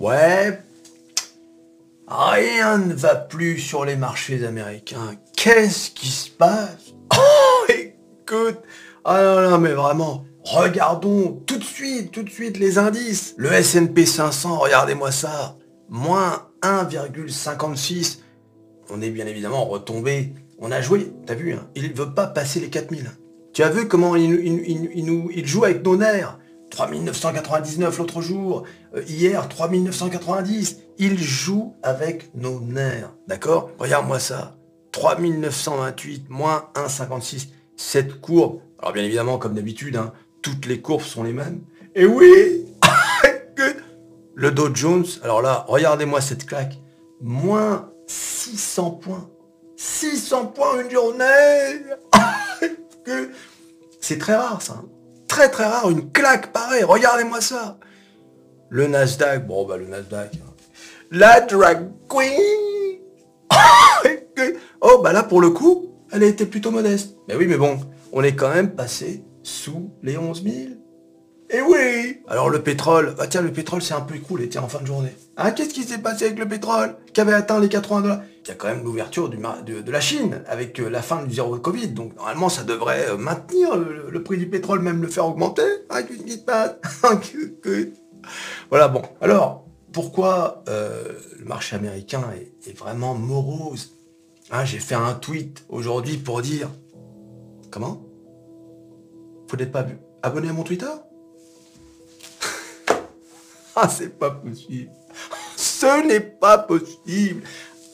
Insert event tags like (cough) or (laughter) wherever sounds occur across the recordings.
Ouais, rien ne va plus sur les marchés américains. Qu'est-ce qui se passe? (laughs) Oh, écoute Ah non, non, mais vraiment, regardons tout de suite, tout de suite les indices. Le S&P 500, regardez-moi ça, moins 1,56. On est bien évidemment retombé. On a joué, t'as vu, hein, il ne veut pas passer les 4000. Tu as vu comment il, joue avec nos nerfs 3999 l'autre jour, euh, hier 3990. Il joue avec nos nerfs, d'accord? Regarde-moi ça. 3928 moins 1,56. Cette courbe, alors bien évidemment, comme d'habitude, hein, toutes les courbes sont les mêmes. Et oui (laughs) Le Dow Jones, alors là, regardez-moi cette claque. Moins 600 points. 600 points une journée (laughs) C'est très rare ça. Hein. Très rare, une claque pareille. Regardez-moi ça. Le Nasdaq, bon bah le Nasdaq. hein. La drag queen. (laughs) oh bah là pour le coup, elle été plutôt modeste. Mais oui mais bon, on est quand même passé sous les 11 000. Et oui Alors le pétrole, bah tiens le pétrole c'est un peu écroulé, tiens en fin de journée. Ah qu'est-ce qui s'est passé avec le pétrole Qui avait atteint les 80 dollars? Y a quand même l'ouverture de, de la Chine avec euh, la fin du zéro Covid. Donc normalement ça devrait euh, maintenir le, prix du pétrole, même le faire augmenter. Ah (laughs) Voilà bon. Alors pourquoi euh, le marché américain est, est vraiment morose? Hein, J'ai fait un tweet aujourd'hui pour dire comment? Vous n'êtes pas abonné à mon Twitter? (laughs) Ah, c'est pas possible. Ce n'est pas possible.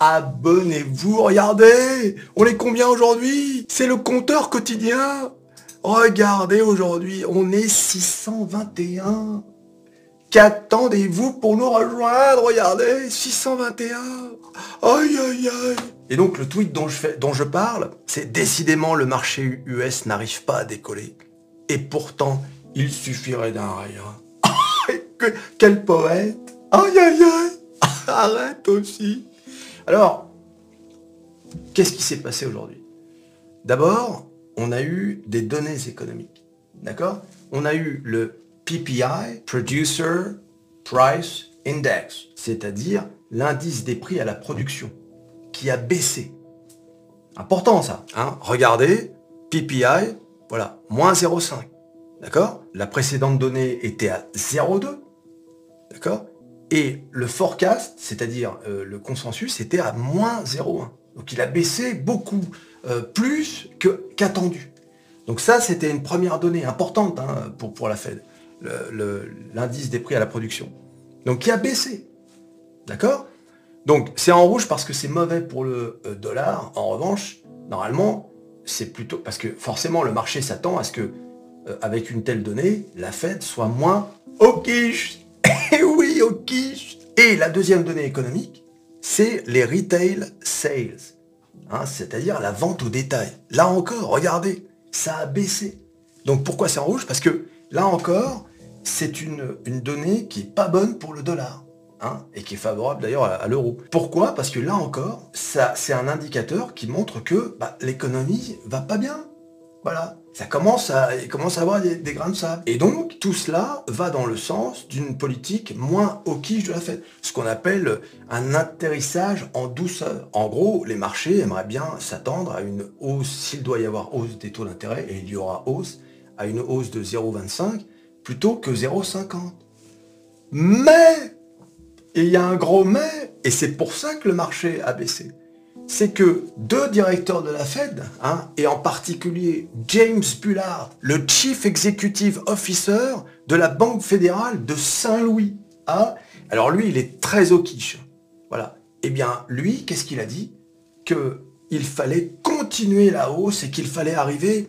Abonnez-vous, regardez. On est combien aujourd'hui? C'est le compteur quotidien. Regardez aujourd'hui, on est 621. Qu'attendez-vous pour nous rejoindre? Regardez, 621. Aïe, aïe, aïe. Et donc le tweet dont je, fais, dont je parle, c'est décidément le marché US n'arrive pas à décoller. Et pourtant, il suffirait d'un rien. (laughs) Que- quel poète Aïe aïe aïe Arrête aussi Alors, qu'est-ce qui s'est passé aujourd'hui? D'abord, on a eu des données économiques. D'accord? On a eu le PPI, Producer Price Index, c'est-à-dire l'indice des prix à la production, qui a baissé. Important ça. Hein? Regardez, PPI, voilà, moins 0,5. D'accord? La précédente donnée était à 0,2. D'accord? Et le forecast, c'est-à-dire euh, le consensus, était à moins 0,1. Donc il a baissé beaucoup euh, plus qu'attendu. Donc ça, c'était une première donnée importante hein, pour, la Fed, l'indice des prix à la production. Donc qui a baissé. D'accord? Donc c'est en rouge parce que c'est mauvais pour le euh, dollar. En revanche, normalement, c'est plutôt parce que forcément le marché s'attend à ce que avec une telle donnée, la Fed soit moins quiche. Et oui, au quiche. Et la deuxième donnée économique, c'est les retail sales, Hein, c'est-à-dire la vente au détail. Là encore, regardez, ça a baissé. Donc pourquoi c'est en rouge? Parce que là encore, c'est une, une donnée qui est pas bonne pour le dollar. hein, et qui est favorable d'ailleurs à, à l'euro. Pourquoi? Parce que là encore, ça, c'est un indicateur qui montre que bah, l'économie va pas bien. Voilà. Ça commence à, avoir des, grains de sable. Et donc, tout cela va dans le sens d'une politique moins au quiche de la Fed. Ce qu'on appelle un atterrissage en douceur. En gros, les marchés aimeraient bien s'attendre à une hausse, s'il doit y avoir hausse des taux d'intérêt, et il y aura hausse, à une hausse de 0,25 plutôt que 0,50. Mais, il y a un gros mais, et c'est pour ça que le marché a baissé c'est que deux directeurs de la Fed, hein, et en particulier James Bullard, le Chief Executive Officer de la Banque fédérale de Saint-Louis. hein. alors lui, il est très au quiche. Voilà. Eh bien, lui, qu'est-ce qu'il a dit? Qu'il fallait continuer la hausse et qu'il fallait arriver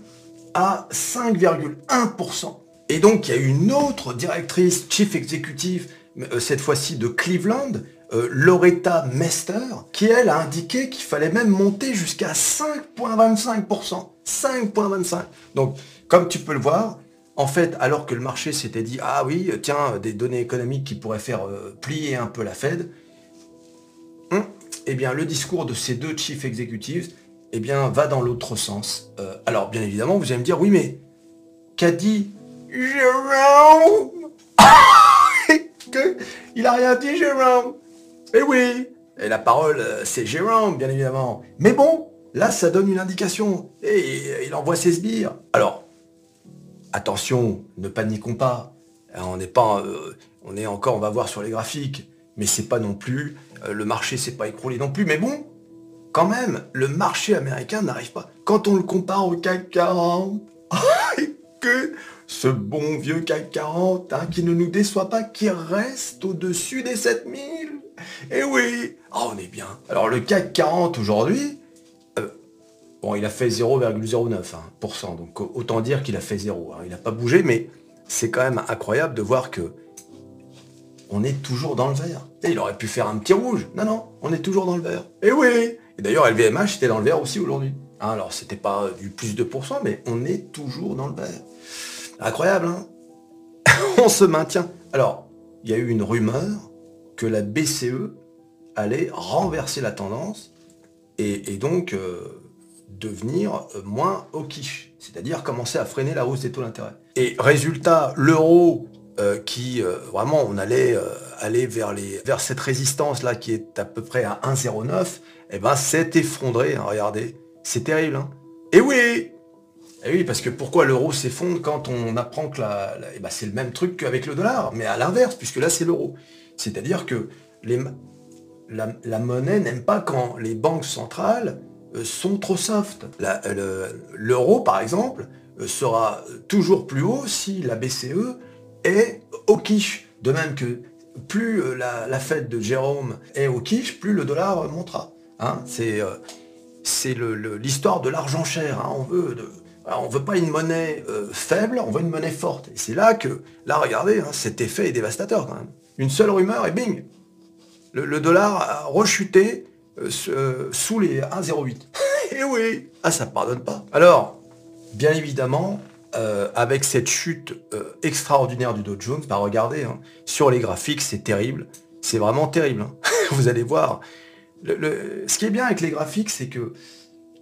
à 5,1%. Et donc, il y a une autre directrice, Chief Executive, euh, cette fois-ci de Cleveland, euh, Loretta Mester, qui elle a indiqué qu'il fallait même monter jusqu'à 5,25%. 5,25%. Donc, comme tu peux le voir, en fait, alors que le marché s'était dit, ah oui, tiens, des données économiques qui pourraient faire euh, plier un peu la Fed, hum, eh bien, le discours de ces deux chief executives, eh bien, va dans l'autre sens. Euh, alors, bien évidemment, vous allez me dire, oui, mais qu'a dit Jérôme? (laughs) Il a rien dit, Jérôme? Eh oui. Et la parole, euh, c'est Jérôme, bien évidemment. Mais bon, là, ça donne une indication. Et il envoie ses sbires. Alors, attention, ne paniquons pas. On n'est pas, euh, on est encore, on va voir sur les graphiques, mais c'est pas non plus, euh, le marché s'est pas écroulé non plus. Mais bon, quand même, le marché américain n'arrive pas. Quand on le compare au CAC 40, (laughs) que ce bon vieux CAC 40, hein, qui ne nous déçoit pas, qui reste au-dessus des 7000. Eh oui, oh, on est bien. Alors le CAC 40 aujourd'hui, euh, bon, il a fait 0,09%, hein, donc autant dire qu'il a fait 0. Hein. Il n'a pas bougé, mais c'est quand même incroyable de voir que on est toujours dans le vert. Et il aurait pu faire un petit rouge. Non, non, on est toujours dans le vert. Eh oui Et d'ailleurs, LVMH était dans le vert aussi aujourd'hui. alors, c'était pas du plus de 2%, mais on est toujours dans le vert. Incroyable, hein (laughs) On se maintient. Alors, il y a eu une rumeur que la BCE allait renverser la tendance et, donc euh, devenir euh, moins au quiche, c'est-à-dire commencer à freiner la hausse des taux d'intérêt. Et résultat, l'euro euh, qui vraiment on allait aller vers, cette résistance là qui est à peu près à 1,09, et eh ben s'est effondré, hein, regardez, c'est terrible. Hein et oui, et oui, parce que pourquoi l'euro s'effondre quand on apprend que la, eh ben, c'est le même truc qu'avec le dollar, mais à l'inverse, puisque là c'est l'euro. C'est-à-dire que la, monnaie n'aime pas quand les banques centrales euh, sont trop soft. L'euro, par exemple, euh, sera toujours plus haut si la BCE est au quiche. De même que plus euh, la, fête de Jérôme est au quiche, plus le dollar montera. Hein. c'est l'histoire de l'argent cher. Hein. On veut veut pas une monnaie faible, on veut une monnaie forte. Et c'est là que, là regardez, hein, cet effet est dévastateur quand même. Une seule rumeur et bing Le, dollar a rechuté euh, euh, sous les 1,08. et (laughs) eh oui Ah ça pardonne pas. Alors, bien évidemment, avec cette chute extraordinaire du Dow Jones, bah regardez, hein, sur les graphiques, c'est terrible. C'est vraiment terrible. Hein. (laughs) Vous allez voir. ce qui est bien avec les graphiques, c'est que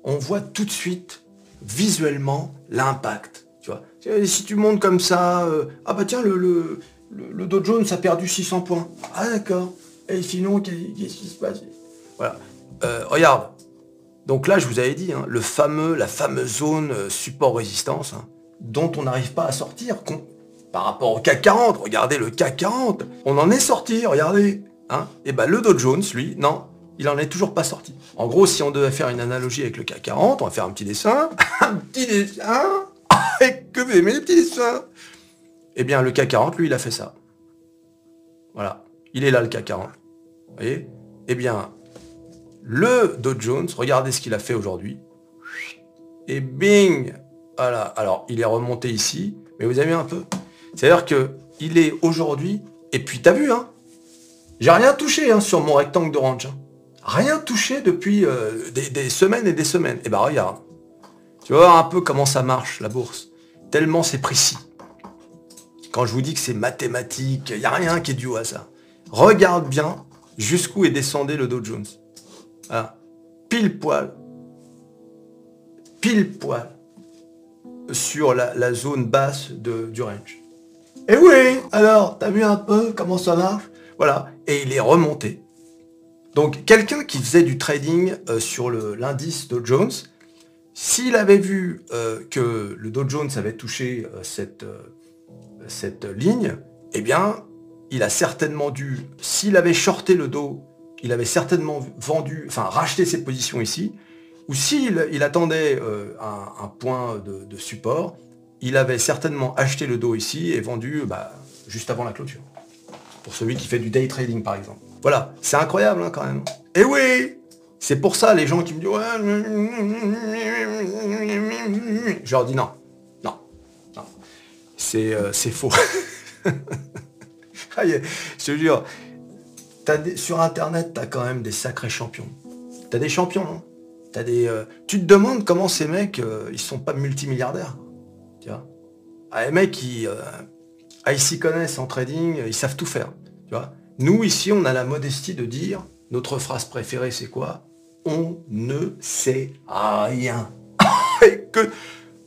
on voit tout de suite visuellement l'impact. Tu vois. Si tu montes comme ça, euh, ah bah tiens, le, le, le, Dow Jones a perdu 600 points. Ah d'accord. Et sinon, qu'est-ce qui se passe? Voilà. Euh, regarde. Donc là, je vous avais dit, hein, le fameux, la fameuse zone euh, support-résistance, hein, dont on n'arrive pas à sortir par rapport au CAC 40. Regardez le CAC 40. On en est sorti, regardez. Hein. Et ben le Dow Jones, lui, non, il en est toujours pas sorti. En gros, si on devait faire une analogie avec le CAC 40, on va faire un petit dessin. (laughs) un petit dessin (laughs) Que vous aimez les petits dessins Eh bien, le CAC 40, lui, il a fait ça. Voilà. Il est là, le CAC 40. Vous voyez? Eh bien, le Dow Jones, regardez ce qu'il a fait aujourd'hui. Et bing Voilà. Alors, il est remonté ici, mais vous avez vu un peu C'est-à-dire que il est aujourd'hui, et puis t'as vu, hein? J'ai rien touché hein, sur mon rectangle d'orange. Hein rien touché depuis euh, des, semaines et des semaines. Eh ben regarde, tu vas voir un peu comment ça marche la bourse. Tellement c'est précis. Quand je vous dis que c'est mathématique, il n'y a rien qui est dû à ça. Regarde bien jusqu'où est descendu le Dow Jones. Pile poil. Pile poil. Sur la, zone basse de, du range. Et oui, alors, t'as vu un peu comment ça marche? Voilà. Et il est remonté. Donc quelqu'un qui faisait du trading euh, sur l'indice Dow Jones, s'il avait vu euh, que le Dow Jones avait touché euh, cette, cette ligne, eh bien, il a certainement dû, s'il avait shorté le Dow, il avait certainement vendu, enfin racheté ses positions ici, ou s'il il attendait un, point de, support, il avait certainement acheté le Dow ici et vendu bah, juste avant la clôture. Pour celui qui fait du day trading par exemple. Voilà, c'est incroyable hein, quand même. Et eh oui C'est pour ça les gens qui me disent ouais, je leur dis non. C'est euh, faux. (laughs) Ah, je te sur internet, t'as quand même des sacrés champions. T'as des champions, non as des, euh, tu te demandes comment ces mecs, euh, ils sont pas multimilliardaires. Tu vois ah, les mecs, ils, ah, ils s'y connaissent en trading, ils savent tout faire. Tu nous, ici, on a la modestie de dire, notre phrase préférée, c'est quoi? On ne sait rien. (laughs) Et que,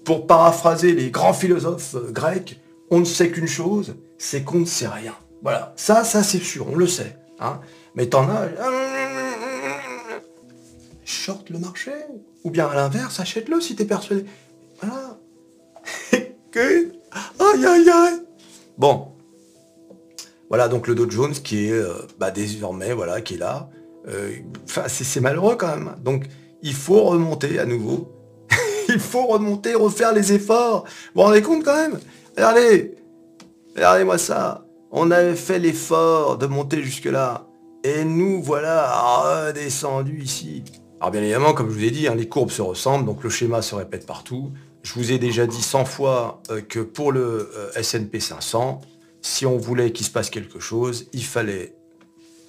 pour paraphraser les grands philosophes euh, grecs, on ne sait qu'une chose, c'est qu'on ne sait rien. Voilà, ça, ça c'est sûr, on le sait. Hein. Mais t'en as... Short le marché. Ou bien à l'inverse, achète-le si t'es persuadé. Voilà. (laughs) que... Aïe aïe aïe. Bon. Voilà donc le Dow Jones qui est euh, bah, désormais, voilà, qui est là. Euh, enfin, c'est malheureux quand même. Donc il faut remonter à nouveau. (laughs) il faut remonter, refaire les efforts. Vous vous rendez compte quand même? Regardez. Regardez-moi ça. On avait fait l'effort de monter jusque-là. Et nous, voilà, redescendus ici. Alors bien évidemment, comme je vous ai dit, hein, les courbes se ressemblent, donc le schéma se répète partout. Je vous ai déjà dit 100 fois euh, que pour le euh, S&P 500, si on voulait qu'il se passe quelque chose, il fallait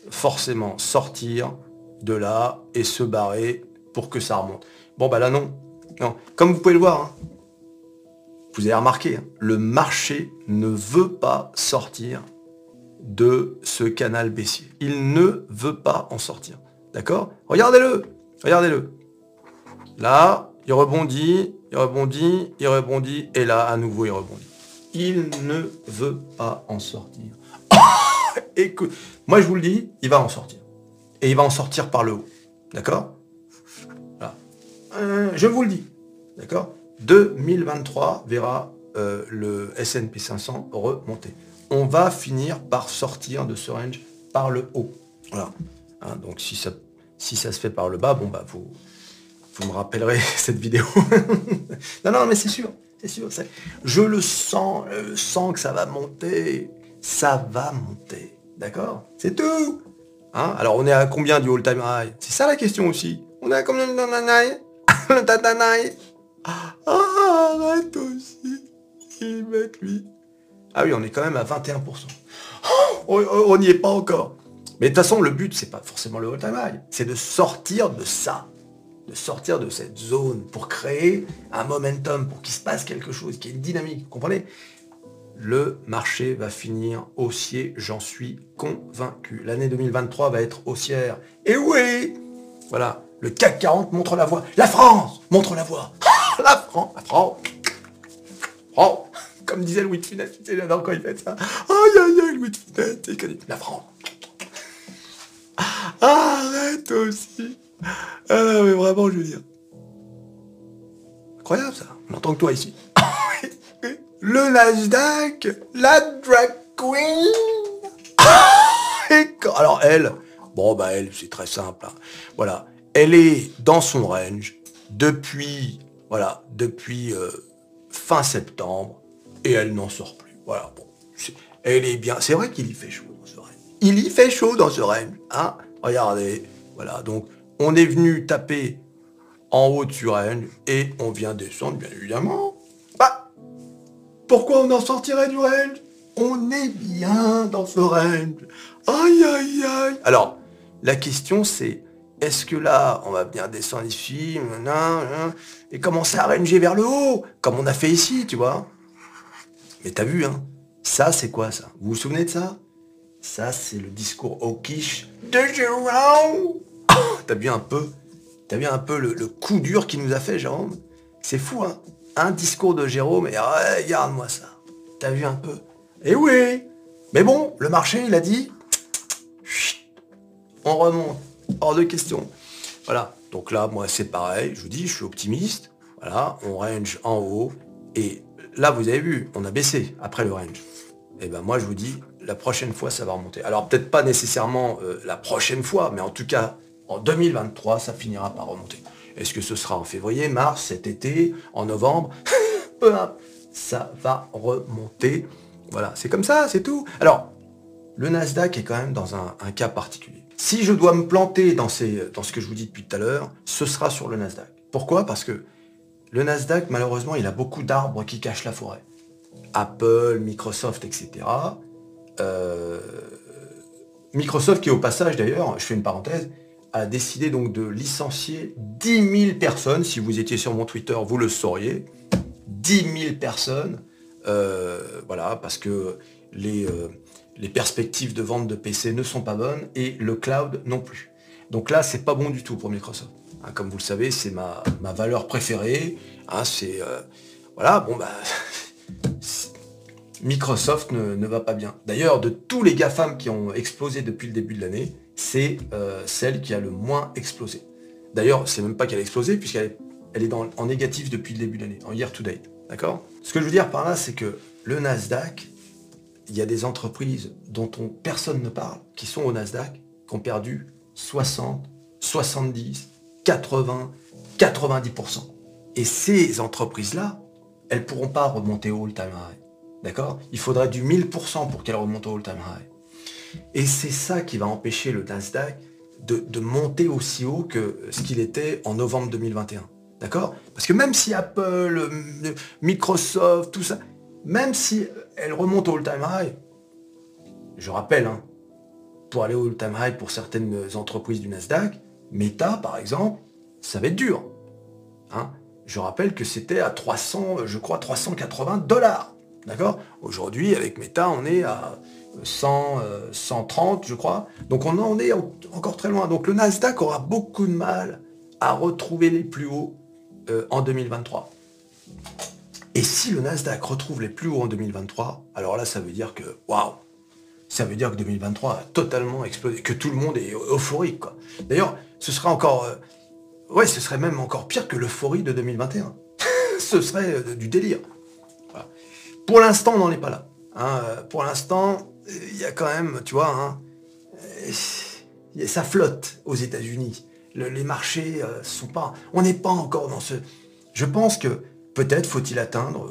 forcément sortir de là et se barrer pour que ça remonte. Bon bah là non. Non. Comme vous pouvez le voir, hein, vous avez remarqué, hein, le marché ne veut pas sortir de ce canal baissier. Il ne veut pas en sortir. D'accord? Regardez-le Regardez-le. Là, il rebondit, il rebondit, il rebondit, et là, à nouveau, il rebondit. Il ne veut pas en sortir. (coughs) Écoute, moi je vous le dis, il va en sortir. Et il va en sortir par le haut. D'accord? Euh, Je vous le dis. D'accord? 2023 verra euh, le S&P 500 remonter. On va finir par sortir de ce range par le haut. Voilà. Hein, donc si ça si ça se fait par le bas, bon bah vous, vous me rappellerez (laughs) cette vidéo. (laughs) non, non, mais c'est sûr, c'est sûr. Je le sens, je sens que ça va monter. Ça va monter. D'accord? C'est tout. Hein? Alors on est à combien du all-time high? C'est ça la question aussi. On est à combien de high? (laughs) Ah, arrête aussi. Lui. Ah oui, on est quand même à 21%. on n'y est pas encore. Mais de toute façon, le but, c'est pas forcément le all-time high, c'est de sortir de ça, de sortir de cette zone pour créer un momentum, pour qu'il se passe quelque chose, qui est une dynamique, vous comprenez? Le marché va finir haussier, j'en suis convaincu. L'année 2023 va être haussière. Et oui Voilà, le CAC 40 montre la voie. La France montre la voie. Ah, la France, la France. Oh, comme disait Louis de Funès, j'adore quand il fait ça. Aïe, aïe, aïe, Louis de Funès, la France. Arrête aussi. Ah mais vraiment, je veux dire. Incroyable ça. On entend que toi ici. (laughs) Le Nasdaq, la drag queen. Alors elle, bon bah elle, c'est très simple. Hein. Voilà, elle est dans son range depuis, voilà, depuis euh, fin septembre et elle n'en sort plus. Voilà, bon, elle est bien. C'est vrai qu'il y fait chaud dans ce range. Il y fait chaud dans ce range, hein Regardez, voilà, donc on est venu taper en haut du range et on vient descendre, bien évidemment. Bah, pourquoi on en sortirait du range? On est bien dans ce range. Aïe, aïe, aïe. Alors, la question c'est, est-ce que là, on va bien descendre ici, et commencer à ranger vers le haut, comme on a fait ici, tu vois? Mais t'as vu, hein Ça, c'est quoi ça? Vous vous souvenez de ça? Ça, c'est le discours hawkish de Jérôme. (coughs) T'as vu un peu T'as vu un peu le, coup dur qu'il nous a fait, Jérôme? C'est fou, hein? Un discours de Jérôme, et regarde-moi ça. T'as vu un peu? Eh oui! Mais bon, le marché, il a dit, on remonte, hors de question. Voilà, donc là, moi, c'est pareil, je vous dis, je suis optimiste. Voilà, on range en haut, et là, vous avez vu, on a baissé après le range. Et eh ben moi, je vous dis, la prochaine fois, ça va remonter. Alors peut-être pas nécessairement euh, la prochaine fois, mais en tout cas, en 2023, ça finira par remonter. Est-ce que ce sera en février, mars, cet été, en novembre (laughs) ça va remonter. Voilà, c'est comme ça, c'est tout. Alors, le Nasdaq est quand même dans un, cas particulier. Si je dois me planter dans, ce que je vous dis depuis tout à l'heure, ce sera sur le Nasdaq. Pourquoi? Parce que le Nasdaq, malheureusement, il a beaucoup d'arbres qui cachent la forêt. Apple, Microsoft, etc. Euh, Microsoft, qui au passage d'ailleurs, je fais une parenthèse, a décidé donc de licencier 10 000 personnes. Si vous étiez sur mon Twitter, vous le sauriez. 10 000 personnes. Euh, voilà, parce que les, euh, les perspectives de vente de PC ne sont pas bonnes et le cloud non plus. Donc là, c'est pas bon du tout pour Microsoft. Hein, comme vous le savez, c'est ma, valeur préférée. Hein, c'est voilà, bon bah (laughs) Microsoft ne, va pas bien. D'ailleurs, de tous les GAFAM qui ont explosé depuis le début de l'année, c'est euh, celle qui a le moins explosé. D'ailleurs, c'est même pas qu'elle a explosé, puisqu'elle est, elle est en négatif depuis le début de l'année, en year to date. D'accord? Ce que je veux dire par là, c'est que le Nasdaq, il y a des entreprises dont personne ne parle, qui sont au Nasdaq, qui ont perdu 60, 70, 80, 90%. Et ces entreprises-là, elles ne pourront pas remonter au all-time high. D'accord? Il faudrait du 1000% pour qu'elles remontent au all-time high. Et c'est ça qui va empêcher le Nasdaq de, de monter aussi haut que ce qu'il était en novembre 2021. D'accord? Parce que même si Apple, Microsoft, tout ça, même si elle remonte au all-time high, je rappelle, hein, pour aller au all-time high pour certaines entreprises du Nasdaq, Meta, par exemple, ça va être dur. Hein. je rappelle que c'était à 300, je crois, 380 dollars. D'accord Aujourd'hui, avec Meta, on est à 100, 130, euh, je crois. Donc on en est encore très loin. Donc le Nasdaq aura beaucoup de mal à retrouver les plus hauts euh, en 2023. Et si le Nasdaq retrouve les plus hauts en 2023, alors là, ça veut dire que, waouh, ça veut dire que 2023 a totalement explosé, que tout le monde est euphorique. D'ailleurs, ce serait encore, euh, ouais, ce serait même encore pire que l'euphorie de 2021. (laughs) ce serait euh, du délire. Pour l'instant, on n'en est pas là. Hein. Pour l'instant, il y a quand même, tu vois, hein, ça flotte aux États-Unis. les marchés sont pas, on n'est pas encore dans ce. Je pense que peut-être faut-il atteindre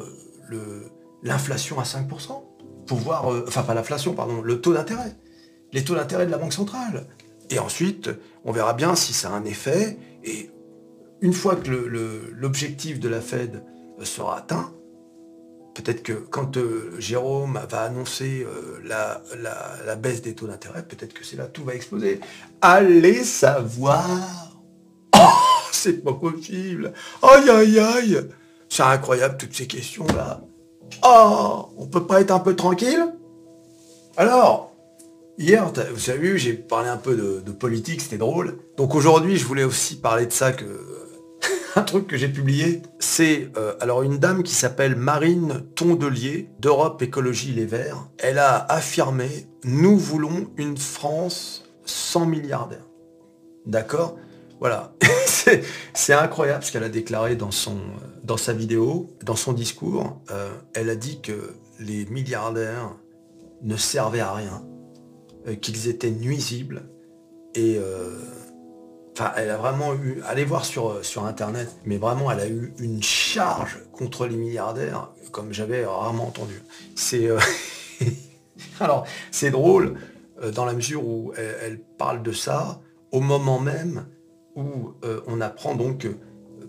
euh, l'inflation à 5% pour voir, euh, enfin pas l'inflation, pardon, le taux d'intérêt, les taux d'intérêt de la Banque centrale. Et ensuite, on verra bien si ça a un effet. Et une fois que l'objectif de la Fed euh, sera atteint, peut-être que quand Jérôme va annoncer la, baisse des taux d'intérêt, peut-être que c'est là tout va exploser. Allez savoir Oh, c'est pas possible Aïe aïe aïe c'est incroyable toutes ces questions-là. Oh, on peut pas être un peu tranquille? Alors, hier, vous avez vu, j'ai parlé un peu de, politique, c'était drôle. Donc aujourd'hui, je voulais aussi parler de ça que (laughs) un truc que j'ai publié, c'est euh, alors une dame qui s'appelle Marine Tondelier d'Europe Écologie Les Verts. Elle a affirmé nous voulons une France sans milliardaires. D'accord? Voilà. (laughs) c'est incroyable ce qu'elle a déclaré dans, son, dans sa vidéo, dans son discours. Euh, elle a dit que les milliardaires ne servaient à rien, euh, qu'ils étaient nuisibles. Et euh, enfin, elle a vraiment eu, allez voir sur, sur Internet, mais vraiment, elle a eu une charge contre les milliardaires, comme j'avais rarement entendu. C'est (laughs) alors c'est drôle dans la mesure où elle parle de ça au moment même où on apprend donc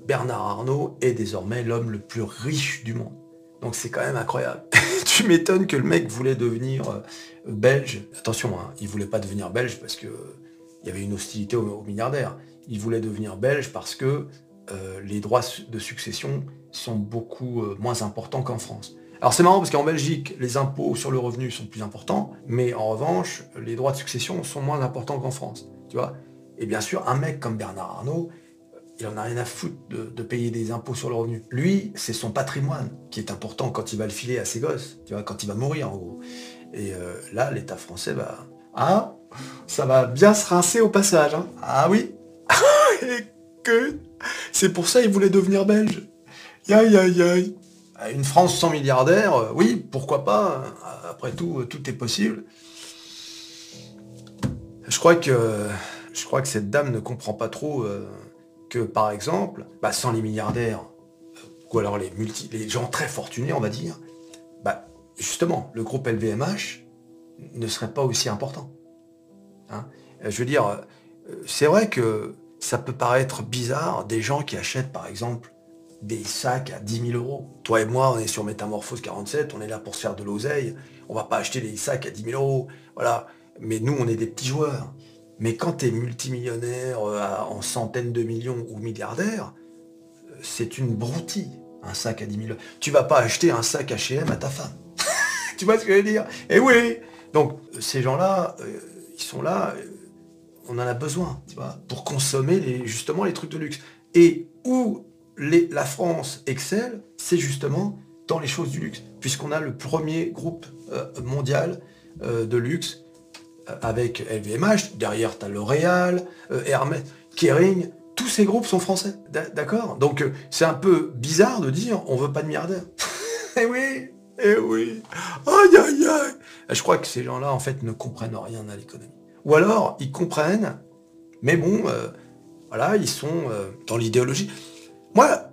Bernard Arnault est désormais l'homme le plus riche du monde. Donc c'est quand même incroyable. (laughs) tu m'étonnes que le mec voulait devenir euh, belge. Attention, hein, il voulait pas devenir belge parce que euh, il y avait une hostilité aux, milliardaires. Il voulait devenir belge parce que les droits de succession sont beaucoup moins importants qu'en France. Alors c'est marrant parce qu'en Belgique, les impôts sur le revenu sont plus importants, mais en revanche, les droits de succession sont moins importants qu'en France. Tu vois et bien sûr, un mec comme Bernard Arnault, il en a rien à foutre de, payer des impôts sur le revenu. Lui, c'est son patrimoine qui est important quand il va le filer à ses gosses, tu vois, quand il va mourir en gros. Et euh, là, l'État français va... Ah, ça va bien se rincer au passage. Hein. Ah oui (laughs) Et que... C'est pour ça qu'il voulait devenir belge. Aïe, aïe, aïe. Une France sans milliardaires, euh, oui, pourquoi pas. Hein. Après tout, euh, tout est possible. Je crois que je crois que cette dame ne comprend pas trop que, par exemple, bah, sans les milliardaires, euh, ou alors les, gens très fortunés, on va dire, bah, justement, le groupe LVMH ne serait pas aussi important. Hein. Euh, je veux dire, c'est vrai que ça peut paraître bizarre des gens qui achètent, par exemple, des sacs à 10 000 euros. Toi et moi, on est sur Métamorphose 47, on est là pour se faire de l'oseille. On va pas acheter des sacs à 10 000 euros. Voilà. Mais nous, on est des petits joueurs. Mais quand tu es multimillionnaire euh, en centaines de millions ou milliardaire, euh, c'est une broutille, un sac à 10 000 euros. Tu vas pas acheter un sac H&M à ta femme. (laughs) tu vois ce que je veux dire? Eh oui Donc, ces gens-là, euh, ils sont là, on en a besoin, tu vois, pour consommer justement les trucs de luxe. Et où la France excelle, c'est justement dans les choses du luxe, puisqu'on a le premier groupe mondial de luxe avec LVMH, derrière tu as L'Oréal, Hermès, Kering, tous ces groupes sont français, d'accord? Donc c'est un peu bizarre de dire on veut pas de milliardaires. (laughs) eh oui, eh oui, aïe aïe aïe Je crois que ces gens-là en fait ne comprennent rien à l'économie. Ou alors ils comprennent, mais bon, voilà, ils sont dans l'idéologie. Moi,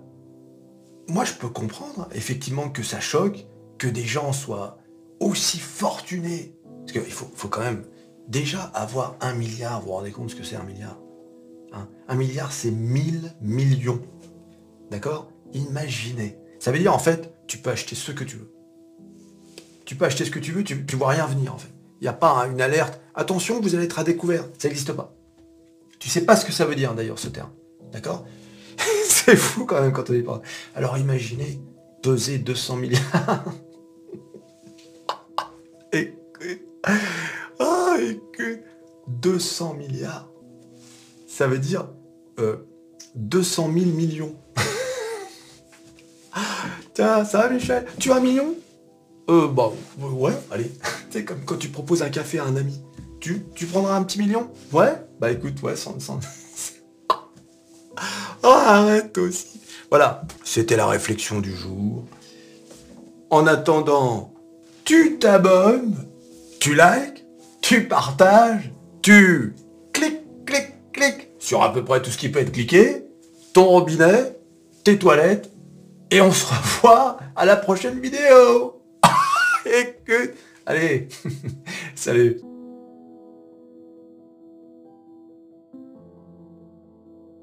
moi, je peux comprendre effectivement que ça choque que des gens soient aussi fortunés. Parce qu'il faut, faut, quand même déjà avoir un milliard. Vous vous rendez compte ce que c'est un milliard hein? Un milliard, c'est 1000 millions. D'accord? Imaginez. Ça veut dire, en fait, tu peux acheter ce que tu veux. Tu peux acheter ce que tu veux, tu ne vois rien venir, en fait. Il n'y a pas une alerte. Attention, vous allez être à découvert. Ça n'existe pas. Tu sais pas ce que ça veut dire, d'ailleurs, ce terme. D'accord? (laughs) C'est fou quand même quand on y parle. Alors imaginez peser 200 milliards. (laughs) et, ah, que 200 milliards, ça veut dire 200 000 millions. (laughs) Tiens, ça va Michel? Tu as un million? Euh, bah, ouais, allez. (laughs) C'est comme quand tu proposes un café à un ami. Tu, tu prendras un petit million? Ouais? Bah écoute, ouais, sans... (laughs) sans... Oh, arrête aussi. Voilà, c'était la réflexion du jour. En attendant, tu t'abonnes, tu likes, tu partages, tu cliques, cliques, cliques sur à peu près tout ce qui peut être cliqué, ton robinet, tes toilettes, et on se revoit à la prochaine vidéo. (laughs) Écoute, allez, (laughs) salut.